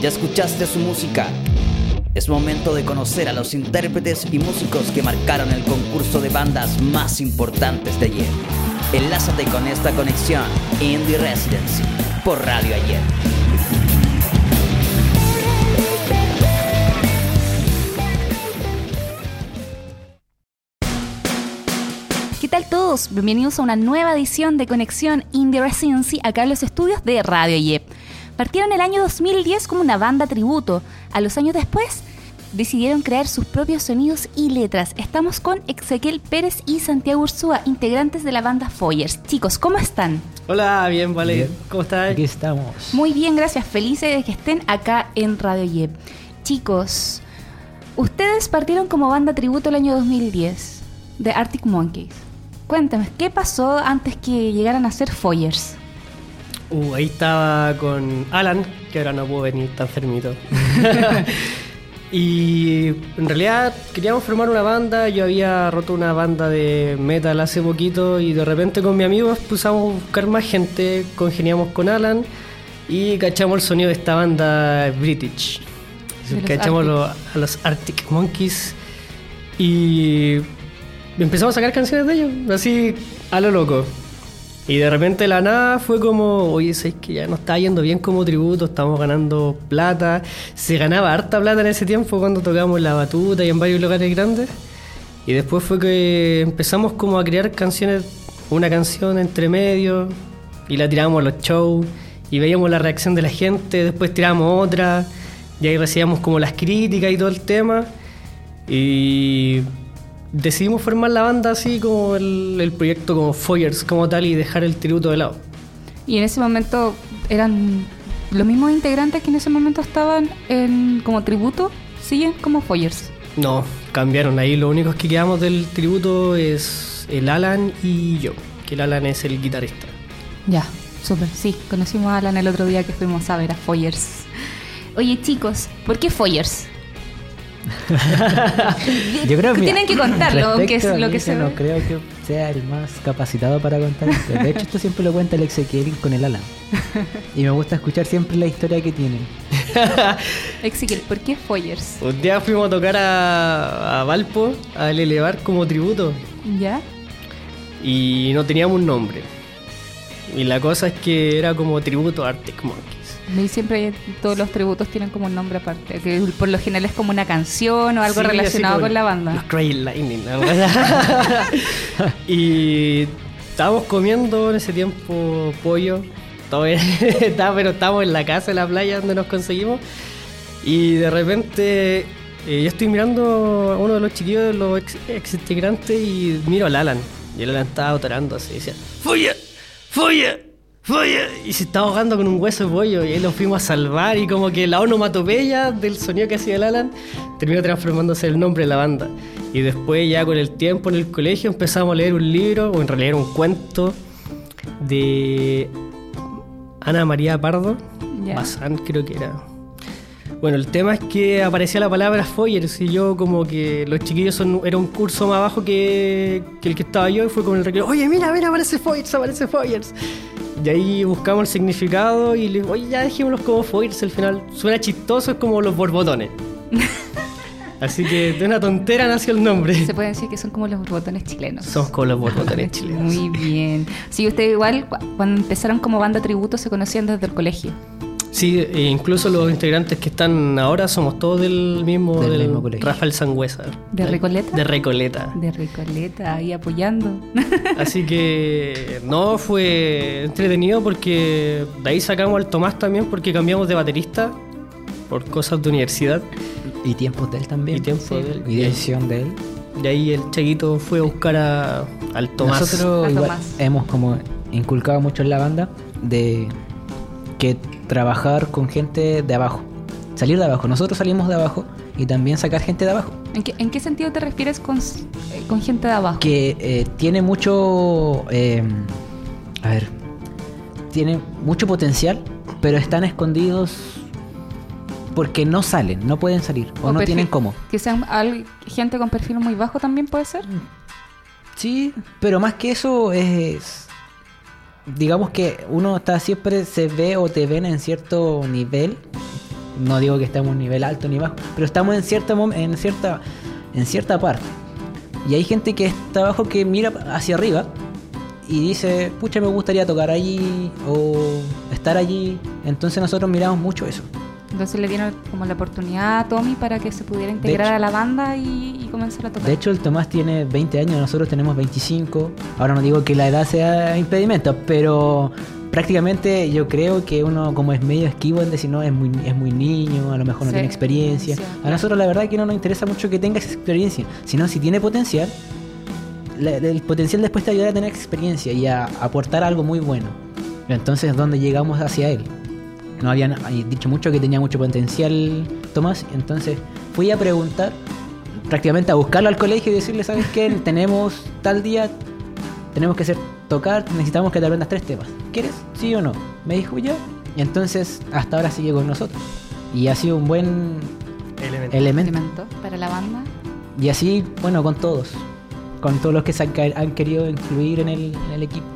¿Ya escuchaste su música? Es momento de conocer a los intérpretes y músicos que marcaron el concurso de bandas más importantes de ayer. Enlázate con esta conexión Indie Residency por Radio Ayer. ¿Qué tal todos? Bienvenidos a una nueva edición de Conexión Indie Residency acá en los estudios de Radio Yep. Partieron el año 2010 como una banda tributo. A los años después decidieron crear sus propios sonidos y letras. Estamos con Ezequiel Pérez y Santiago Ursúa, integrantes de la banda Foyers. Chicos, ¿cómo están? Hola, bien, vale. Bien. ¿Cómo estás? Aquí estamos. Muy bien, gracias. Felices de que estén acá en Radio Yep. Chicos, ustedes partieron como banda tributo el año 2010 de Arctic Monkeys. Cuéntame, ¿qué pasó antes que llegaran a ser Foyers? Uh, ahí estaba con Alan, que ahora no pudo venir, está enfermito. y en realidad queríamos formar una banda. Yo había roto una banda de metal hace poquito y de repente con mi amigo pusimos a buscar más gente, congeniamos con Alan y cachamos el sonido de esta banda British. Los Cachamos a los Arctic Monkeys y empezamos a sacar canciones de ellos, así a lo loco. Y de repente la nada fue como, oye, ¿sabes que ya nos está yendo bien como tributo? Estamos ganando plata. Se ganaba harta plata en ese tiempo cuando tocábamos la batuta y en varios lugares grandes. Y después fue que empezamos como a crear canciones, una canción entre medio, y la tirábamos a los shows, y veíamos la reacción de la gente, después tirábamos otra, y ahí recibíamos como las críticas y todo el tema. Y decidimos formar la banda así como el, el proyecto como Foyers como tal y dejar el tributo de lado. Y en ese momento eran los mismos integrantes que en ese momento estaban en, como tributo, siguen como Foyers. No, cambiaron ahí. Lo único que quedamos del tributo es el Alan y yo, que el Alan es el guitarrista. Ya, súper. Sí, conocimos a Alan el otro día que fuimos a ver a Foyers. Oye, chicos, ¿por qué Foyers? Yo creo que Tienen que contarlo, aunque es lo que se no ve. creo que sea el más capacitado para contar esto. De hecho, esto siempre lo cuenta el Ezequiel con el Alan. Y me gusta escuchar siempre la historia que tienen. Ezequiel, ¿por qué Foyers? Un día fuimos a tocar a, a Valpo, al elevar como tributo, ¿Ya? y no teníamos un nombre. Y la cosa es que era como tributo a Arctic Monkeys. Y siempre todos los tributos tienen como un nombre aparte, que por lo general es como una canción o algo Sí, relacionado con la Los banda. Crazy Lightning. la verdad. y estábamos comiendo en ese tiempo pollo. Estaba- pero estábamos en la casa, en la playa donde nos conseguimos. Y de repente eh, yo estoy mirando a uno de los chiquillos, de los ex, ex integrantes, y miro al Alan. Y el Alan estaba otorando así, decía, ¡Folla! ¡Folla! Y se estaba ahogando con un hueso de pollo y ahí lo fuimos a salvar y como que la onomatopeya del sonido que hacía el Alan terminó transformándose en el nombre de la banda. Y después ya con el tiempo en el colegio empezamos a leer un libro, o en realidad era un cuento de Ana María Pardo, Ya. Bazán creo que era. Bueno, el tema es que aparecía la palabra Foyers y yo como que los chiquillos son, era un curso más abajo que, que el que estaba yo y fue como el recreo, oye mira, mira, aparece Foyers, aparece Foyers. Y ahí buscamos el significado y le digo, oye, ya dejémoslos como Foyers, al final suena chistoso, es como los borbotones. Así que de una tontera nació el nombre. Se puede decir que son como los botones chilenos. Somos como los borbotones chilenos. Muy bien. Sí, ustedes igual cu- cuando empezaron como banda tributo se conocían desde el colegio. Sí, e incluso los integrantes que están ahora somos todos del mismo, Del del mismo colegio. Rafael Sangüesa. ¿De Recoleta? De Recoleta. De Recoleta, ahí apoyando. Así que no fue entretenido porque de ahí sacamos al Tomás también porque cambiamos de baterista por cosas de universidad. Y tiempos de él también. Y tiempo Sí. de él. Y decisión de él. Y ahí el Chaguito fue a buscar a- al Tomás. Nosotros A igual Tomás. hemos como inculcado mucho en la banda de que trabajar con gente de abajo. Salir de abajo. Nosotros salimos de abajo y también sacar gente de abajo. ¿En qué, en qué sentido te refieres con, eh, con gente de abajo? que eh, tiene mucho eh, a ver tiene mucho potencial pero están escondidos porque no salen no pueden salir o, no perfil- tienen cómo Que sean al- gente con perfil muy bajo también puede ser. sí pero más que eso es digamos que uno está siempre se ve o te ven en cierto nivel No digo que estemos a un nivel alto ni bajo, pero estamos en cierta, en cierta, en cierta parte. Y hay gente que está abajo que mira hacia arriba y dice, pucha, me gustaría tocar allí o estar allí. Entonces nosotros miramos mucho eso. Entonces le dieron como la oportunidad a Tommy para que se pudiera integrar hecho- a la banda y comenzar a tocar. De hecho, el Tomás tiene 20 años, nosotros tenemos 25. Ahora no digo que la edad sea impedimento, pero prácticamente yo creo que uno como es medio esquivo en decir, no, es muy, es muy niño, a lo mejor no Sí, tiene experiencia. sí, A nosotros la verdad que no nos interesa mucho que tenga esa experiencia, sino si tiene potencial, la- el potencial después te ayuda a tener experiencia y a aportar algo muy bueno. Entonces, ¿dónde llegamos hacia él? No habían dicho mucho que tenía mucho potencial Tomás, entonces fui a preguntar, prácticamente a buscarlo al colegio y decirle, ¿sabes qué? Tenemos tal día, tenemos que hacer tocar, necesitamos que te aprendas tres temas. ¿Quieres? ¿Sí o no? Me dijo yo. Y entonces hasta ahora sigue con nosotros. Y ha sido un buen Elemento. elemento. Elemento para la banda. Y así, bueno, con todos. Con todos los que se han, querido incluir en el, en el equipo.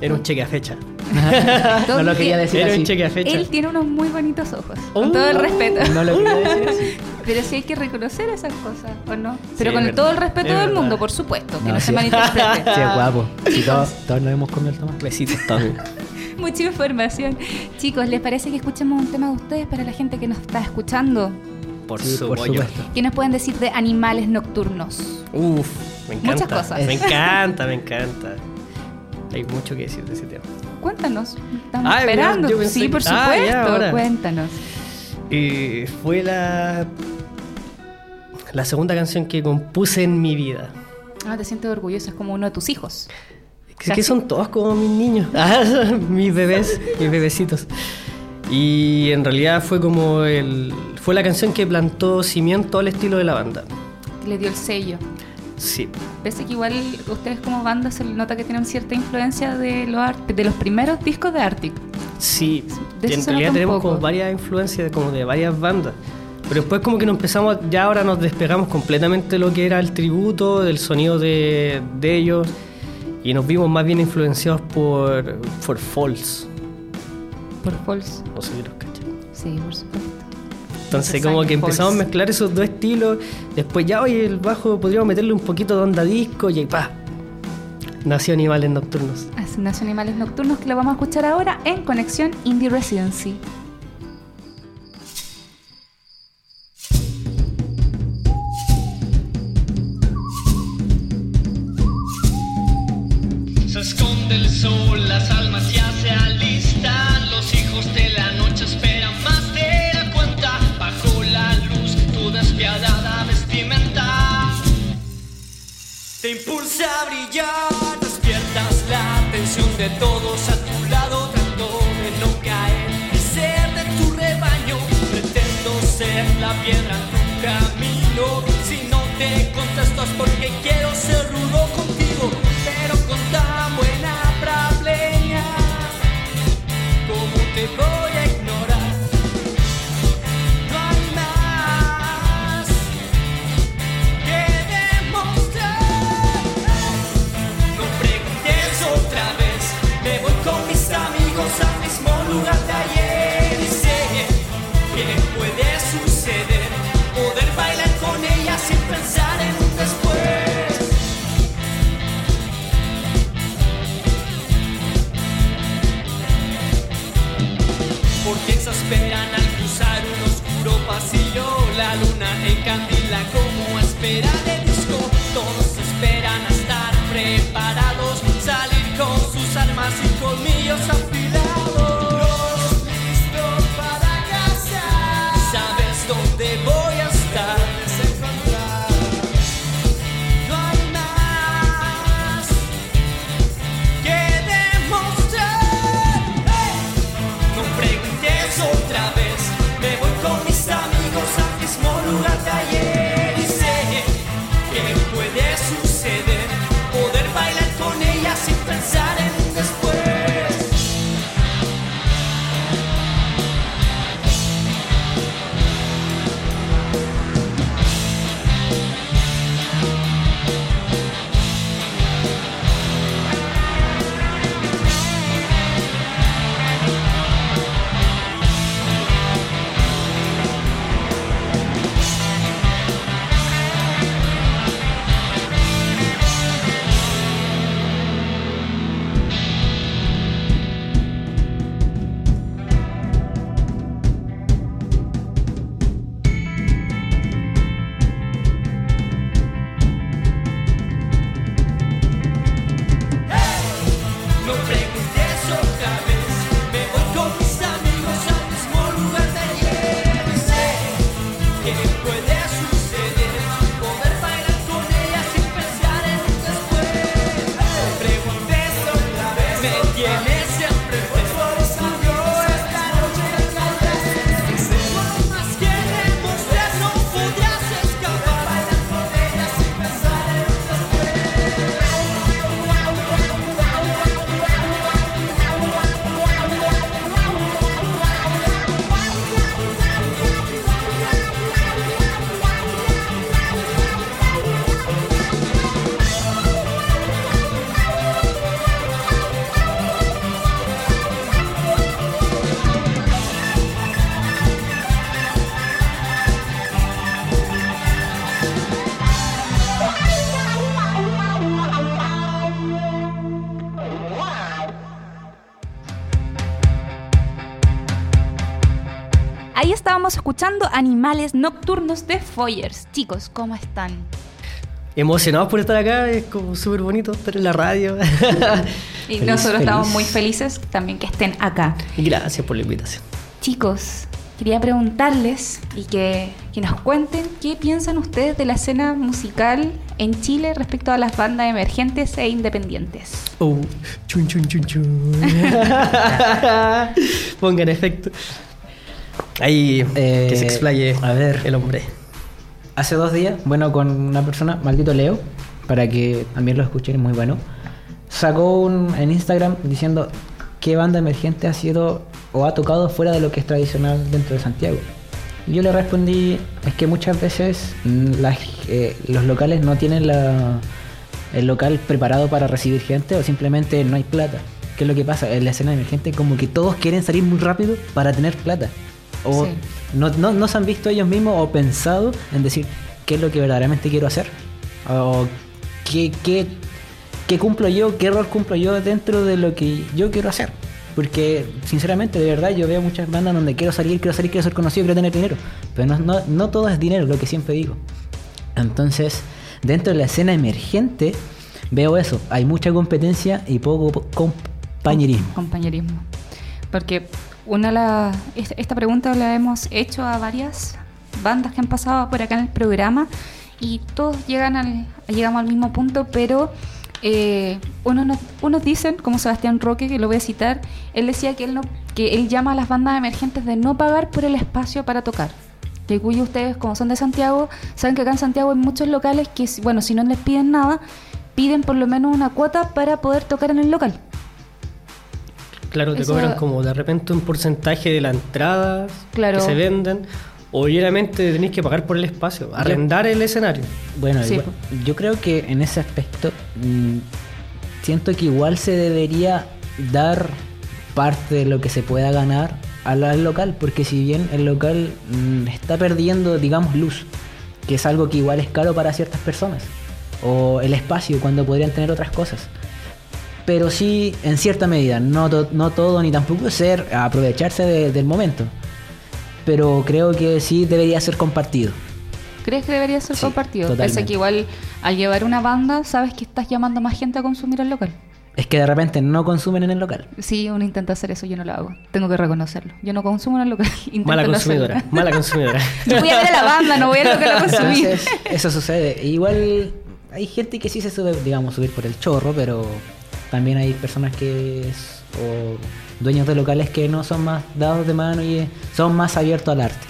Era un cheque a fecha. no lo quería decir Era así. un cheque a fecha. Él tiene unos muy bonitos ojos, Oh. con todo el respeto. No lo quería decir así. Pero sí hay que reconocer esas cosas, ¿o no? Pero es con verdad, todo el respeto es del verdad. mundo, por supuesto, que no, No, se sí. malinterprete. Sí, es guapo. Sí, todos, todos nos hemos comido el tomate. Besitos, Tommy. Mucha información. Chicos, ¿les parece que escuchemos un tema de ustedes para la gente que nos está escuchando? Por Sí, su por supuesto. ¿Qué nos pueden decir de animales nocturnos? Uf, me encanta. Muchas cosas. Me encanta, me encanta. Hay mucho que decir de ese tema. Cuéntanos, estamos Ay, esperando. yo pensé sí, por Ah, supuesto, ya, ahora. cuéntanos. Y fue la. La segunda canción que compuse en mi vida. Ah, te sientes orgulloso, es como uno de tus hijos. Es que son todos como mis niños. Ah, mis bebés, mis bebecitos. Y en realidad fue como el. Fue la canción que plantó cimiento al estilo de la banda. Le dio el sello. Sí. Pese que igual ustedes como banda se nota que tienen cierta influencia de los, de los primeros discos de Arctic. Sí, De en realidad tenemos como varias influencias como de varias bandas. Pero después como que nos empezamos, ya ahora nos despegamos completamente de lo que era el tributo, del sonido de, de ellos, y nos vimos más bien influenciados por, por Falls. Por Falls. No sé si los cachan. Sí, por supuesto. Entonces como que empezamos a mezclar esos dos estilos, después ya, oye, el bajo podríamos meterle un poquito de onda disco, y ahí pa, nació Animales Nocturnos. Nació Animales Nocturnos que lo vamos a escuchar ahora en Conexión Indie Residency. Porque exasperan al cruzar un oscuro pasillo. La luna encandila como espera de disco. Todos esperan a estar preparados Salir con sus armas y colmillos afilados escuchando Animales Nocturnos de Foyers. Chicos, ¿cómo están? Emocionados por estar acá, es como súper bonito estar en la radio. Y Feliz, nosotros estamos muy felices también que estén acá. Gracias por la invitación. Chicos, quería preguntarles y que, que nos cuenten qué piensan ustedes de la escena musical en Chile respecto a las bandas emergentes e independientes. Oh, chun chun chun chun. Pongan efecto. Ahí Eh, que se explaye a ver. el hombre. Hace dos días, bueno, con una persona, maldito Leo, para que también lo escuchen, es muy bueno. Sacó un, en Instagram diciendo qué banda emergente ha sido o ha tocado fuera de lo que es tradicional dentro de Santiago. Y yo le respondí, es que muchas veces mm, las, eh, los locales no tienen la, el local preparado para recibir gente o simplemente no hay plata. ¿Qué es lo que pasa? En la escena emergente como que todos quieren salir muy rápido para tener plata. O Sí. no, no, no se han visto ellos mismos o pensado en decir qué es lo que verdaderamente quiero hacer. O qué, qué, qué cumplo yo, qué rol cumplo yo dentro de lo que yo quiero hacer. Porque, sinceramente, de verdad, yo veo muchas bandas donde quiero salir, quiero salir, quiero ser conocido, quiero tener dinero. Pero no, no, no todo es dinero, lo que siempre digo. Entonces, dentro de la escena emergente, veo eso. Hay mucha competencia y poco compañerismo. Compañerismo. Porque una de la- es- esta pregunta la hemos hecho a varias bandas que han pasado por acá en el programa y todos llegan al, llegamos al mismo punto, pero eh, unos, no- unos dicen, como Sebastián Roque, que lo voy a citar, él decía que él, no, que él llama a las bandas emergentes de no pagar por el espacio para tocar. Que cuyo ustedes, como son de Santiago, saben que acá en Santiago hay muchos locales que, bueno, si no les piden nada, piden por lo menos una cuota para poder tocar en el local. Claro, te Eso- cobran como de repente un porcentaje de la entrada Claro. que se venden. Obviamente tenéis que pagar por el espacio, arrendar el escenario. Bueno, Sí, igual- yo creo que en ese aspecto mm, siento que igual se debería dar parte de lo que se pueda ganar al, al local, porque si bien el local mm, está perdiendo, digamos, luz, que es algo que igual es caro para ciertas personas, o el espacio cuando podrían tener otras cosas. Pero sí, en cierta medida, no, to- no todo ni tampoco ser aprovecharse de- del momento. Pero creo que sí debería ser compartido. ¿Crees que debería ser Sí, compartido? Pese totalmente. que igual al llevar una banda, sabes que estás llamando más gente a consumir el local. Es que de repente no consumen en el local. Sí, uno intenta hacer eso, yo no lo hago. Tengo que reconocerlo. Yo no consumo en el local. intento Mala consumidora, hacerlo. mala consumidora. Yo voy a ver a la banda, no voy al local a consumir. Entonces, eso sucede. Igual hay gente que sí se sube, digamos, subir por el chorro, pero también hay personas que es- o dueños de locales que no son más dados de mano y eh, son más abiertos al arte.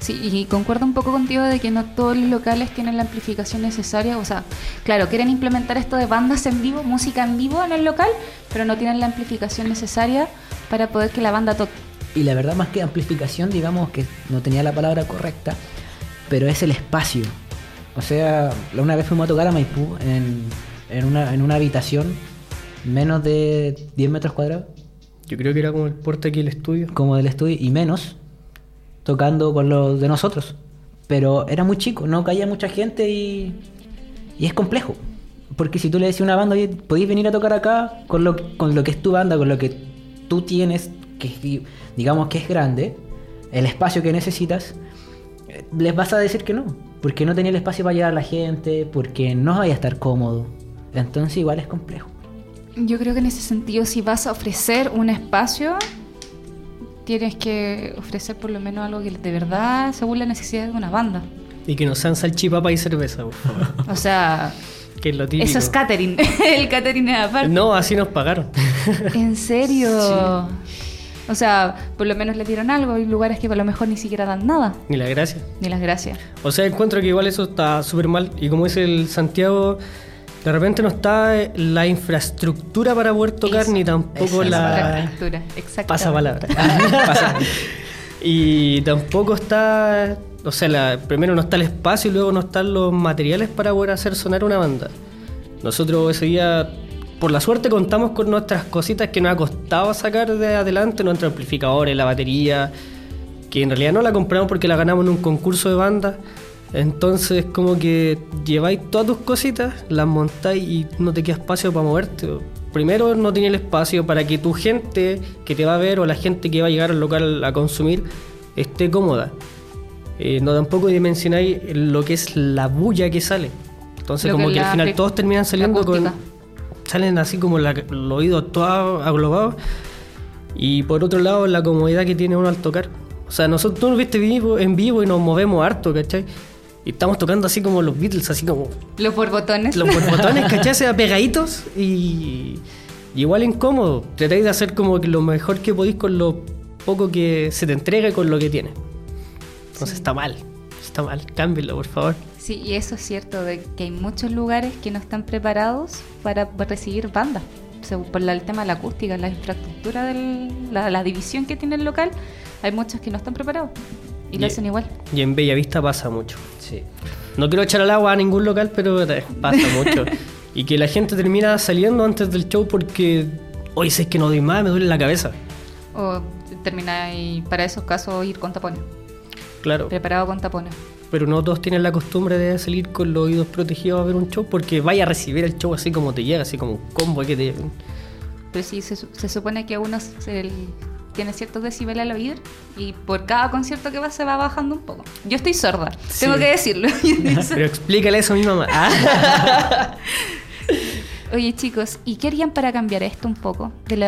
Sí, y concuerdo un poco contigo de que no todos los locales tienen la amplificación necesaria. O sea, claro, quieren implementar esto de bandas en vivo, música en vivo en el local, pero no tienen la amplificación necesaria para poder que la banda toque. Y la verdad, más que amplificación, digamos que no tenía la palabra correcta, pero es el espacio. O sea, una vez fuimos a tocar a Maipú en, en, una, en una habitación menos de 10 metros cuadrados. Yo creo que era como el puerto aquí el estudio. como del estudio y menos tocando con los de nosotros. Pero era muy chico, no caía mucha gente y, y es complejo. Porque si tú le decís a una banda, oye, podéis venir a tocar acá con lo, con lo que es tu banda, con lo que tú tienes, que digamos que es grande, el espacio que necesitas, les vas a decir que no. Porque no tenía el espacio para llevar a la gente, porque no vaya a estar cómodo. Entonces igual es complejo. Yo creo que en ese sentido, si vas a ofrecer un espacio, tienes que ofrecer por lo menos algo que de verdad según la necesidad de una banda. Y que no sean salchipapa y cerveza, por favor. O sea, que es lo típico. eso es catering. el catering es aparte. No, así nos pagaron. ¿En serio? O sea, por lo menos le dieron algo. Hay lugares que a lo mejor ni siquiera dan nada. Ni la gracia. Ni las gracias. O sea, encuentro que igual eso está súper mal. Y como dice el Santiago, de repente no está la infraestructura para poder tocar, Eso. ni tampoco Esa la... Pasa palabra. y tampoco está, o sea, la- primero no está el espacio y luego no están los materiales para poder hacer sonar una banda. Nosotros ese día, por la suerte, contamos con nuestras cositas que nos ha costado sacar de adelante, nuestros amplificadores, la batería, que en realidad no la compramos porque la ganamos en un concurso de banda. Entonces, como que lleváis todas tus cositas, las montáis y no te queda espacio para moverte. Primero, no tiene el espacio para que tu gente que te va a ver o la gente que va a llegar al local a consumir esté cómoda. Eh, no tampoco dimensionáis lo que es la bulla que sale. Entonces, Lo como que al final todos terminan saliendo con. Salen así como la- los oídos todos aglobados. Y por otro lado, la comodidad que tiene uno al tocar. O sea, nosotros tú nos viste vivo, en vivo y nos movemos harto, ¿cachai? Y estamos tocando así como los Beatles, así como Los borbotones. los borbotones, ¿cachai? O sea, pegaditos y, y igual incómodo. Tratáis de hacer como que lo mejor que podéis con lo poco que se te entrega y con lo que tienes. Entonces está mal, está mal. Cámbienlo, por favor. Sí, y eso es cierto, de que hay muchos lugares que no están preparados para recibir bandas. O sea, por el tema de la acústica, la infraestructura, de la, la división que tiene el local, hay muchos que no están preparados. Y lo Y- hacen igual. Y en Bellavista pasa mucho. Sí. No quiero echar al agua a ningún local, pero eh, pasa mucho. y que la gente termina saliendo antes del show porque, hoy sé que no doy más, me duele la cabeza. O termina y para esos casos ir con tapones. Claro. Preparado con tapones. Pero no todos tienen la costumbre de salir con los oídos protegidos a ver un show porque vaya a recibir el show así como te llega, así como un combo que te... Pero sí, se, se supone que uno se- el- tiene ciertos decibeles al oír y por cada concierto que va se va bajando un poco. Yo estoy sorda, Sí. tengo que decirlo. Pero explícale eso a mi mamá. Ah. Oye chicos, ¿y qué harían para cambiar esto un poco? De lo,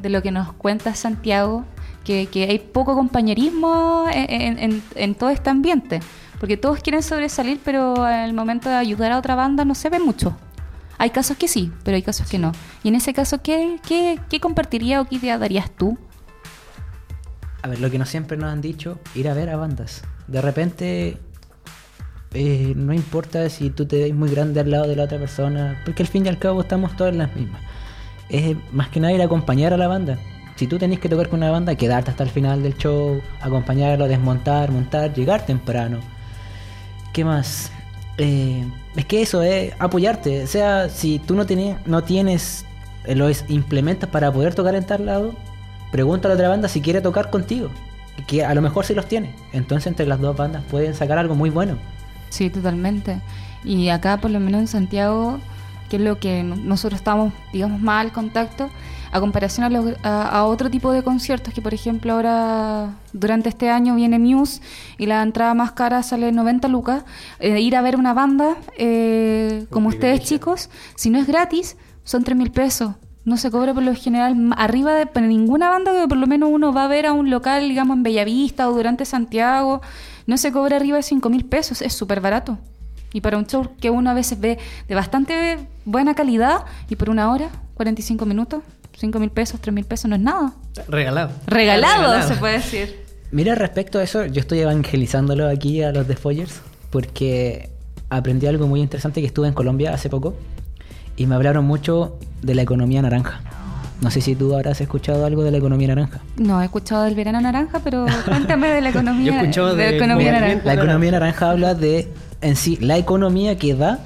de lo que nos cuenta Santiago, que, que hay poco compañerismo en, en- en- todo este ambiente. Porque todos quieren sobresalir, pero al momento de ayudar a otra banda no se ve mucho. Hay casos que sí, pero hay casos que no. Y en ese caso, ¿qué, qué, qué compartiría o qué idea darías tú? A ver, lo que no siempre nos han dicho, ir a ver a bandas. De repente, eh, no importa si tú te ves muy grande al lado de la otra persona, porque al fin y al cabo estamos todas las mismas. Es más que nada ir a acompañar a la banda. Si tú tenés que tocar con una banda, quedarte hasta el final del show, acompañarlo, desmontar, montar, llegar temprano. ¿Qué más? Eh, es que eso es apoyarte. O sea, si tú no, tienes no tienes eh, los implementos para poder tocar en tal lado, pregúntale a la otra banda si quiere tocar contigo. Que a lo mejor sí los tiene. Entonces entre las dos bandas pueden sacar algo muy bueno. Sí, totalmente. Y acá, por lo menos en Santiago, que es lo que no- nosotros estamos, digamos, más al contacto, a comparación a, los- a- a otro tipo de conciertos, que por ejemplo ahora, durante este año viene Muse y la entrada más cara sale 90 lucas, eh, ir a ver una banda, eh, como ustedes chicos, si no es gratis, son 3 mil pesos. No se cobra por lo general arriba de por ninguna banda que por lo menos uno va a ver a un local, digamos, en Bellavista o durante Santiago. No se cobra arriba de 5 mil pesos, es súper barato. Y para un show que uno a veces ve de bastante buena calidad y por una hora, 45 minutos, 5 mil pesos, 3 mil pesos no es nada. Regalado. Regalado, Regalado. se puede decir. Mira, respecto a eso, yo estoy evangelizándolo aquí a los de Foyers porque aprendí algo muy interesante que estuve en Colombia hace poco y me hablaron mucho de la economía naranja. No sé si tú habrás escuchado algo de la economía naranja. No, he escuchado del verano naranja, pero cuéntame de la economía, Yo he escuchado de la de economía naranja. La economía naranja habla de en sí la economía que da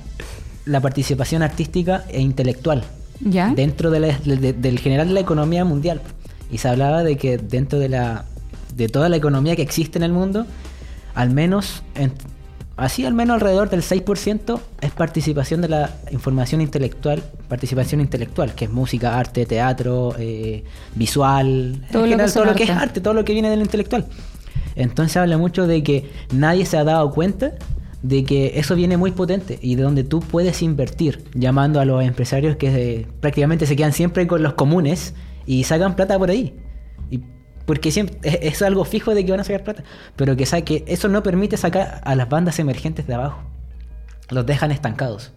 la participación artística e intelectual ¿Ya? dentro de la- de- del general de la economía mundial. Y se hablaba de que dentro de la de toda la economía que existe en el mundo, al menos en- así al menos alrededor del 6% es participación de la información intelectual, participación intelectual, que es música, arte, teatro, eh, visual, Todo en lo que es todo lo que es arte. arte, todo lo que viene del intelectual. Entonces habla mucho de que nadie se ha dado cuenta de que eso viene muy potente y de donde tú puedes invertir, llamando a los empresarios que eh, prácticamente se quedan siempre con los comunes y sacan plata por ahí. Y porque siempre es, algo fijo de que van a sacar plata, pero que sabe que eso no permite sacar a las bandas emergentes de abajo. Los dejan estancados.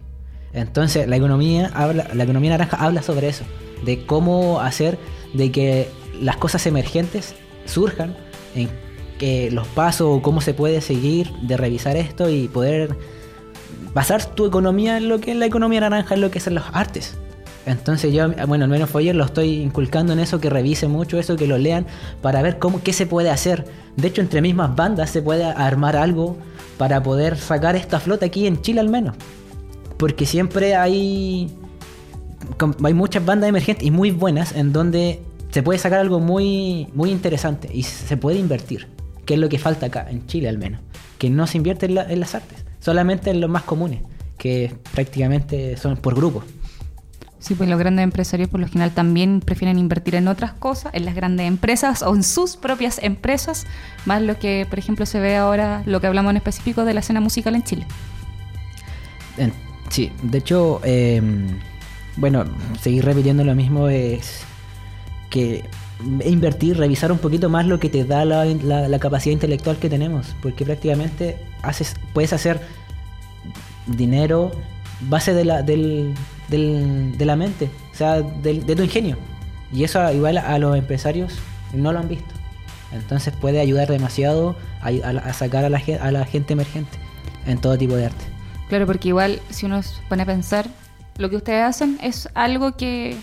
Entonces, la economía habla, la economía naranja habla sobre eso, de cómo hacer de que las cosas emergentes surjan, en que los pasos o cómo se puede seguir de revisar esto y poder basar tu economía en lo que es la economía naranja, en lo que son las artes. Entonces yo, bueno, al menos Foyer lo estoy inculcando en eso, que revise mucho eso, que lo lean, para ver cómo, qué se puede hacer. De hecho, entre mismas bandas se puede armar algo para poder sacar esta flota aquí en Chile al menos. Porque siempre hay, hay muchas bandas emergentes y muy buenas en donde se puede sacar algo muy, muy interesante y se puede invertir. Que es lo que falta acá, en Chile al menos. Que no se invierte en las artes, solamente en los más comunes, que prácticamente son por grupos. Sí, pues los grandes empresarios por lo general también prefieren invertir en otras cosas, en las grandes empresas o en sus propias empresas, más lo que, por ejemplo, se ve ahora, lo que hablamos en específico de la escena musical en Chile. Sí, de hecho, eh, bueno, seguir repitiendo lo mismo es que invertir, revisar un poquito más lo que te da la, la- la capacidad intelectual que tenemos, porque prácticamente haces, puedes hacer dinero base de la, del, del- de la mente, o sea, del- de tu ingenio. Y eso igual a los empresarios no lo han visto. Entonces puede ayudar demasiado a, sacar a la, a la gente emergente en todo tipo de arte. Claro, porque igual si uno se pone a pensar, lo que ustedes hacen es algo que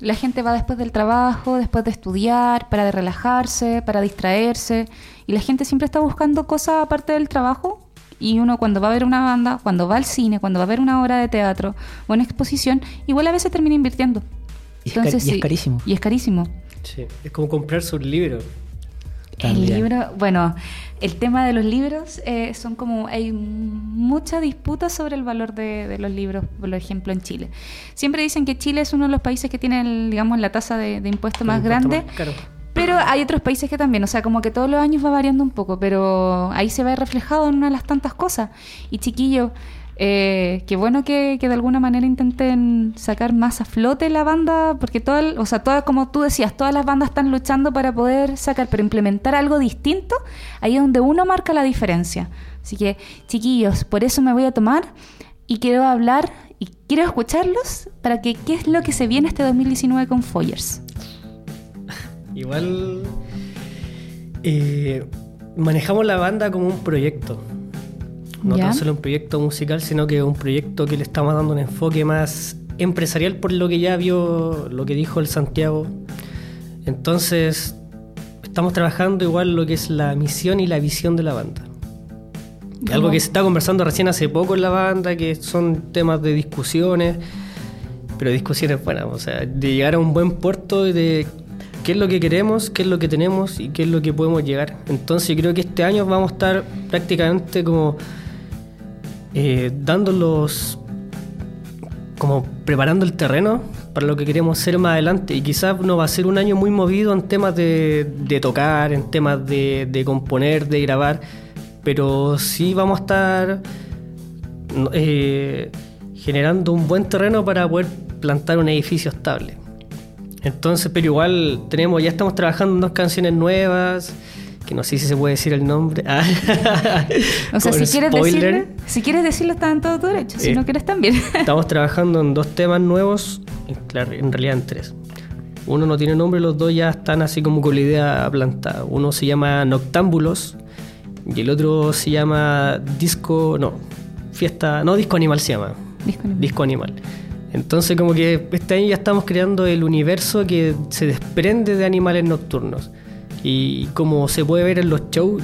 la gente va después del trabajo, después de estudiar, para relajarse, para distraerse, y la gente siempre está buscando cosas aparte del trabajo. Y uno cuando va a ver una banda, cuando va al cine, cuando va a ver una obra de teatro o una exposición, igual a veces termina invirtiendo. Y es cari- y es carísimo. Y es carísimo. Sí, es como comprarse un libro. El libro, bueno, el tema de los libros eh, son como, hay mucha disputa sobre el valor de, de los libros, por ejemplo, en Chile. Siempre dicen que Chile es uno de los países que tiene, el, digamos, la tasa de, de impuesto más grande, más caro. Pero hay otros países que también, o sea, como que todos los años va variando un poco, pero ahí se ve reflejado en una de las tantas cosas. Y chiquillo, eh, qué bueno que, que de alguna manera intenten sacar más a flote la banda, porque todas, o sea, todas, como tú decías, todas las bandas están luchando para poder sacar, pero implementar algo distinto, ahí es donde uno marca la diferencia. Así que, chiquillos, por eso me voy a tomar y quiero hablar y quiero escucharlos para que qué es lo que se viene este 2019 con Foyers. Igual eh, manejamos la banda como un proyecto. No Ya. tan solo un proyecto musical, sino que un proyecto que le estamos dando un enfoque más empresarial por lo que ya vio, lo que dijo el Santiago. Entonces, estamos trabajando igual lo que es la misión y la visión de la banda. Algo que se está conversando recién hace poco en la banda, que son temas de discusiones, pero discusiones buenas, o sea, de llegar a un buen puerto y de qué es lo que queremos, qué es lo que tenemos y qué es lo que podemos llegar. Entonces creo que este año vamos a estar prácticamente como eh, dando los como preparando el terreno para lo que queremos hacer más adelante y quizás no va a ser un año muy movido en temas de, de tocar, en temas de, de componer, de grabar, pero sí vamos a estar eh, generando un buen terreno para poder plantar un edificio estable. Entonces, pero igual tenemos, ya estamos trabajando en dos canciones nuevas, que no sé si se puede decir el nombre. Ah, O sea, si quieres, decirlo, si quieres decirlo, está en todo tu derecho. Si Eh, no quieres, también. Estamos trabajando en dos temas nuevos, en realidad en tres. Uno no tiene nombre, los dos ya están así como con la idea plantada. Uno se llama Noctámbulos y el otro se llama Disco, no, Fiesta, no, Disco Animal se llama. Disco Animal. Disco Animal. Entonces como que este año ya estamos creando el universo que se desprende de animales nocturnos. Y como se puede ver en los shows,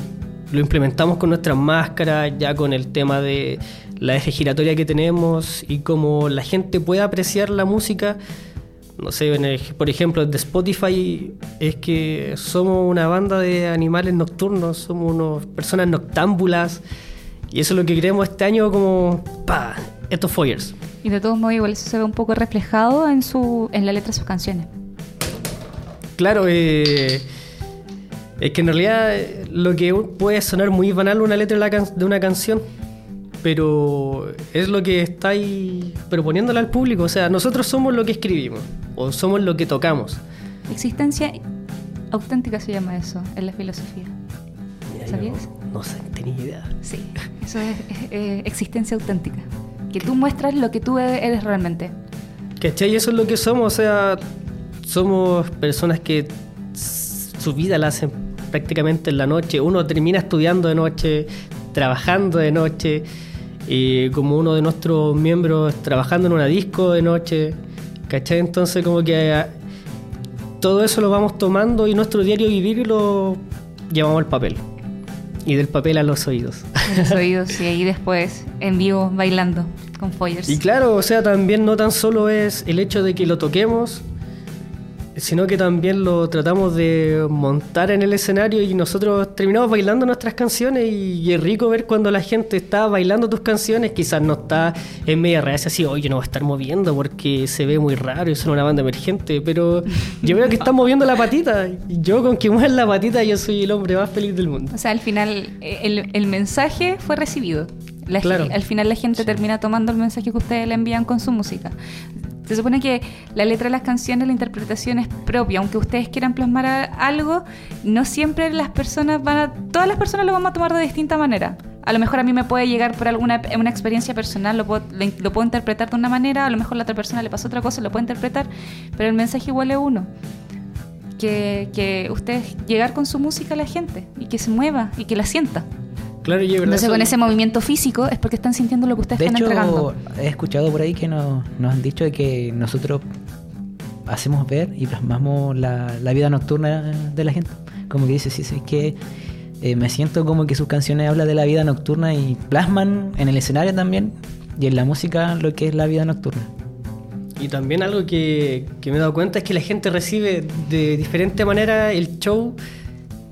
lo implementamos con nuestras máscaras, ya con el tema de la eje giratoria que tenemos y como la gente puede apreciar la música. No sé, en el- por ejemplo, de Spotify es que somos una banda de animales nocturnos, somos unas personas noctámbulas y eso es lo que queremos este año como, pa, estos foyers. Y de todos modos, igual eso se ve un poco reflejado en su en la letra de sus canciones. Claro, eh, es que en realidad eh, lo que puede sonar muy banal una letra de, una canción, pero es lo que estáis proponiéndole al público. O sea, nosotros somos lo que escribimos, o somos lo que tocamos. Existencia auténtica se llama eso en la filosofía. Mira, ¿Sabías? No sé, tenía idea. Sí, eso es, es, eh, existencia auténtica. Que tú muestras lo que tú e- eres realmente. ¿Cachai? Y eso es lo que somos, o sea, somos personas que su vida la hacen prácticamente en la noche. Uno termina estudiando de noche, trabajando de noche, como uno de nuestros miembros trabajando en una disco de noche, ¿cachai? Entonces como que ah, todo eso lo vamos tomando y nuestro diario vivir lo llevamos al papel. Y del papel a los oídos. En los oídos y ahí después en vivo bailando con Foyers. Y claro, o sea, también no tan solo es el hecho de que lo toquemos, sino que también lo tratamos de montar en el escenario y nosotros terminamos bailando nuestras canciones y, es rico ver cuando la gente está bailando tus canciones, quizás no está en media reacia así, oye, no va a estar moviendo porque se ve muy raro y son una banda emergente, pero yo veo que están moviendo la patita y yo con que muevan la patita yo soy el hombre más feliz del mundo. O sea, al final eh, el, el mensaje fue recibido. La ge- Claro. Al final la gente termina tomando el mensaje que ustedes le envían con su música. Se supone que la letra de las canciones, la interpretación es propia, aunque ustedes quieran plasmar algo, no siempre las personas van a, todas las personas lo vamos a tomar de distinta manera. A lo mejor a mí me puede llegar por alguna una experiencia personal, lo puedo, lo, lo puedo interpretar de una manera, a lo mejor a la otra persona le pasó otra cosa, lo puede interpretar, pero el mensaje igual es uno. Que, que ustedes llegar con su música a la gente y que se mueva y que la sienta. Claro, y es verdad. Entonces con ese movimiento físico es porque están sintiendo lo que ustedes De están hecho, entregando. he escuchado por ahí que nos, nos han dicho de que nosotros hacemos ver y plasmamos la, la vida nocturna de la gente. Como que dice, sí, sí, que eh, me siento como que sus canciones hablan de la vida nocturna y plasman en el escenario también y en la música lo que es la vida nocturna. Y también algo que, que me he dado cuenta es que la gente recibe de diferente manera el show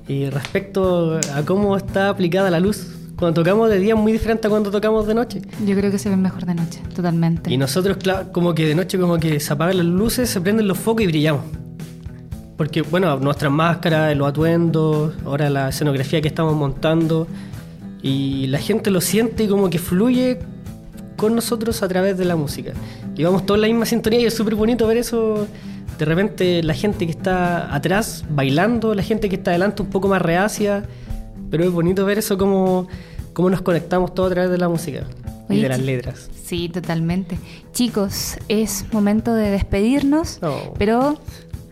y respecto a cómo está aplicada la luz. Cuando tocamos de día es muy diferente a cuando tocamos de noche. Yo creo que se ven mejor de noche, totalmente. Y nosotros, claro, como que de noche como que se apagan las luces, se prenden los focos y brillamos. Porque, bueno, nuestras máscaras, los atuendos, ahora la escenografía que estamos montando, y la gente lo siente y como que fluye con nosotros a través de la música. Y vamos todos en la misma sintonía y es súper bonito ver eso. De repente la gente que está atrás bailando, la gente que está adelante un poco más reacia, pero es bonito ver eso como, como nos conectamos todos a través de la música y de las letras. Sí, totalmente. Chicos, es momento de despedirnos, No. pero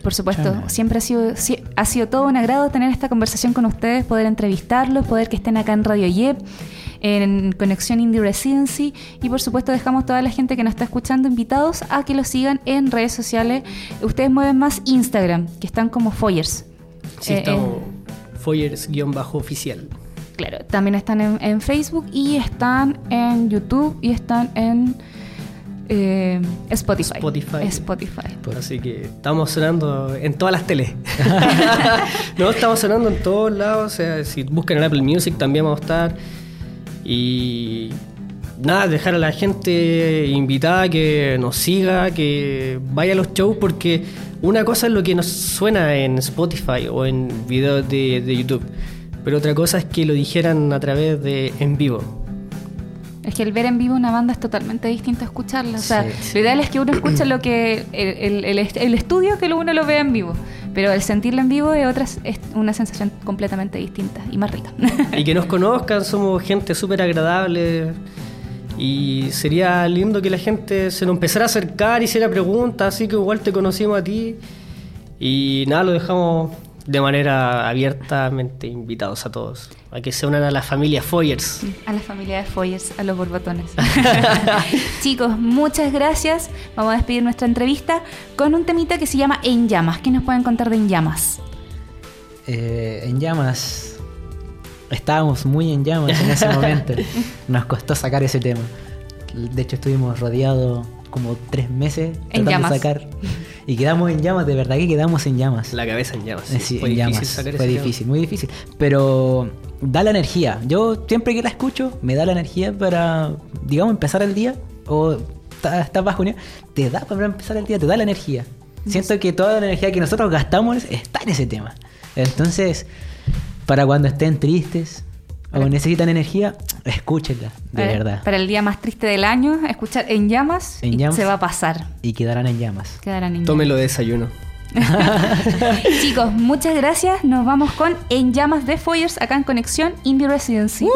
por supuesto, siempre ha sido, ha sido todo un agrado tener esta conversación con ustedes, poder entrevistarlos, poder que estén acá en Radio Yep, en Conexión Indie Residency y por supuesto dejamos toda la gente que nos está escuchando invitados a que los sigan en redes sociales. Ustedes mueven más Instagram, que están como Foyers. Sí, Eh, estamos eh, Foyers-oficial. Claro, también están en, en Facebook y están en YouTube y están en eh, Spotify. Spotify. Spotify. Así que estamos sonando en todas las teles. no, estamos sonando en todos lados. O sea, si buscan en Apple Music también vamos a estar. Y nada, dejar a la gente invitada que nos siga, que vaya a los shows, porque una cosa es lo que nos suena en Spotify o en videos de, de YouTube, pero otra cosa es que lo dijeran a través de en vivo. Es que el ver en vivo una banda es totalmente distinto a escucharla. O sea, Sí, lo ideal es que uno escuche lo que el, el- el est- el estudio que uno lo vea en vivo. Pero el sentirlo en vivo es, otra, es una sensación completamente distinta y más rica. y que nos conozcan, somos gente súper agradable y sería lindo que la gente se nos empezara a acercar, hiciera preguntas, así que igual te conocimos a ti y nada, lo dejamos de manera abiertamente invitados a todos, a que se unan a la familia Foyers. A la familia de Foyers, a los borbotones. Chicos, muchas gracias. Vamos a despedir nuestra entrevista con un temita que se llama En Llamas. ¿Qué nos pueden contar de En Llamas? Eh, en llamas. Estábamos muy en llamas en ese momento. Nos costó sacar ese tema. De hecho, estuvimos rodeados como tres meses En tratando llamas. de sacar. Y quedamos en llamas, de verdad que quedamos en llamas. La cabeza en llamas. Sí, fue en difícil llamas. sacar Fue ese tema. difícil, muy difícil. Pero da la energía. Yo siempre que la escucho, me da la energía para, digamos, empezar el día. O está- estás bajo te da para empezar el día, te da la energía. Siento que toda la energía que nosotros gastamos está en ese tema. Entonces, para cuando estén tristes o necesitan energía, escúchenla, de Para- verdad. Para el día más triste del año, escuchar En Llamas En y Llamas. se va a pasar. Y quedarán en llamas. Quedarán en Tómelo de desayuno. Chicos, muchas gracias. Nos vamos con En Llamas de Foyers acá en Conexión Indie Residency.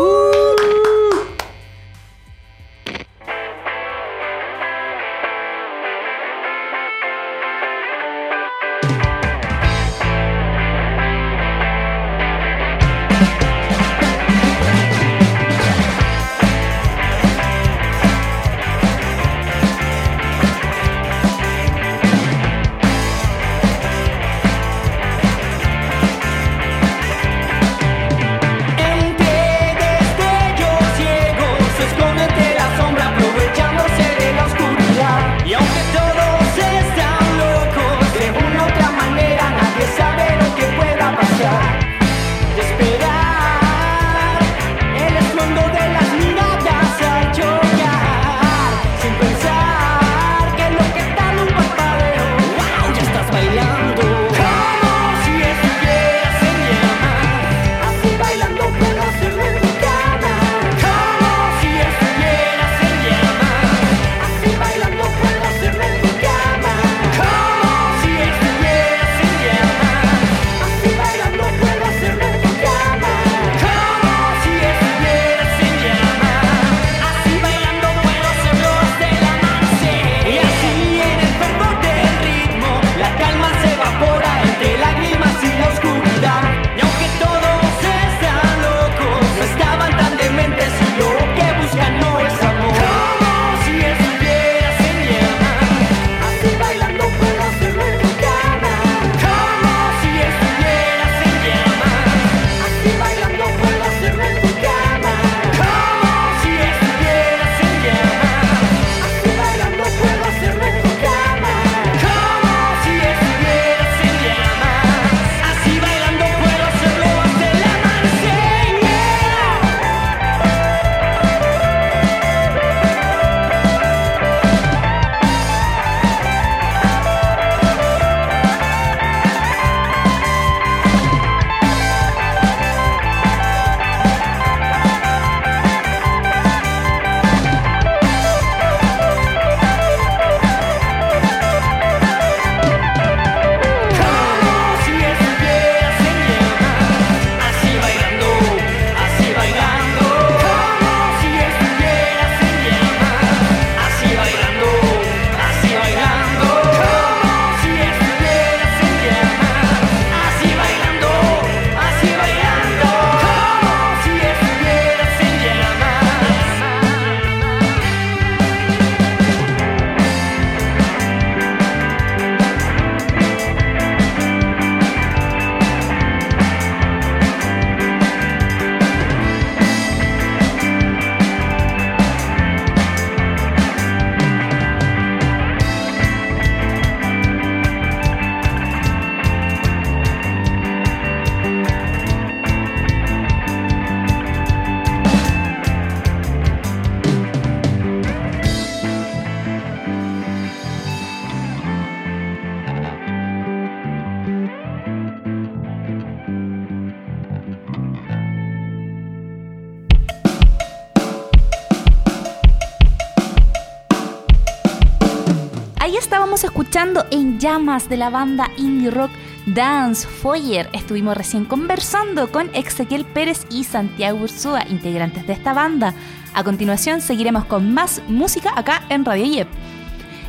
En Llamas de la banda indie rock Dance Foyer. Estuvimos recién conversando con Ezequiel Pérez y Santiago Ursúa, integrantes de esta banda. A continuación seguiremos con más música acá en Radio Yep.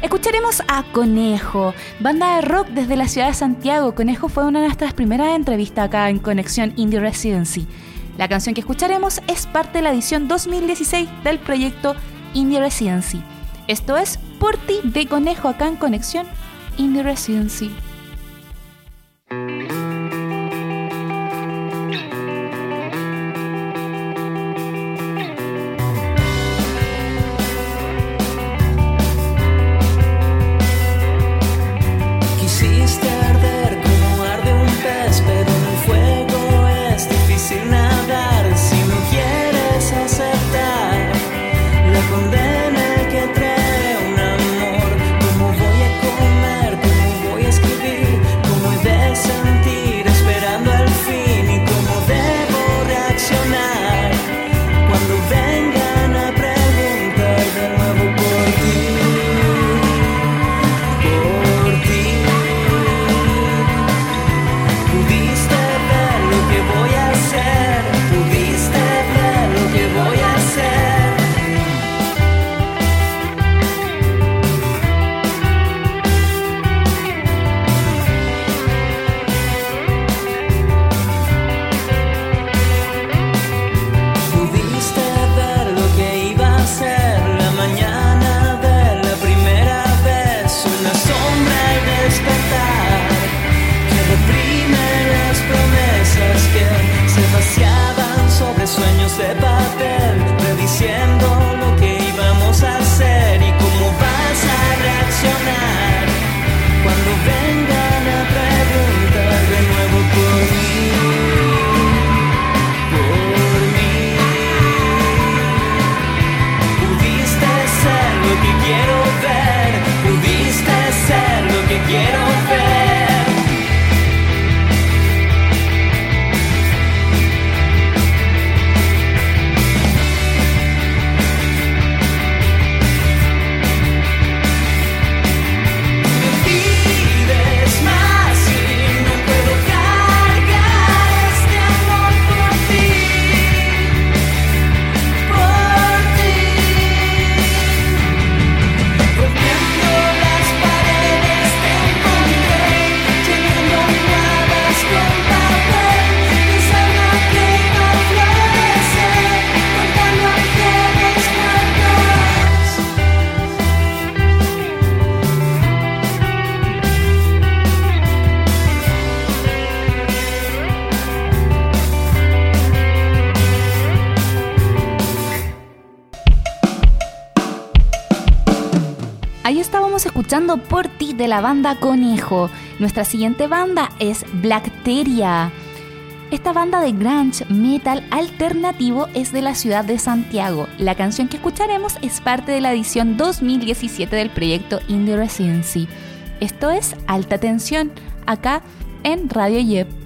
Escucharemos a Conejo, banda de rock desde la ciudad de Santiago. Conejo fue una de nuestras primeras entrevistas acá en Conexión Indie Residency. La canción que escucharemos es parte de la edición 2016 del proyecto Indie Residency. Esto es Por ti de Conejo acá en Conexión Indie Residency. Ahí estábamos escuchando Por ti de la banda Conejo. Nuestra siguiente banda es Blackteria. Esta banda de grunge metal alternativo es de la ciudad de Santiago. La canción que escucharemos es parte de la edición 2017 del proyecto Indie Residency. Esto es Alta Tensión, acá en Radio Yep.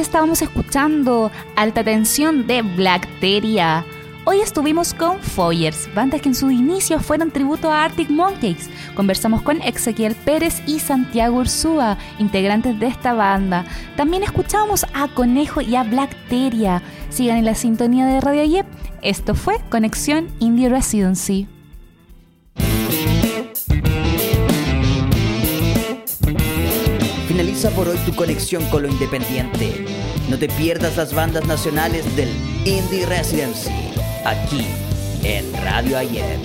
Estábamos escuchando Alta Tensión de Blackteria. Hoy estuvimos con Foyers, bandas que en su inicio fueron tributo a Arctic Monkeys. Conversamos con Ezequiel Pérez y Santiago Ursúa, integrantes de esta banda. También escuchamos a Conejo y a Blackteria. Sigan en la sintonía de Radio Yep. Esto fue Conexión Indie Residency. Por hoy tu conexión con lo independiente. No te pierdas las bandas nacionales del Indie Residency, aquí en Radio Ayer.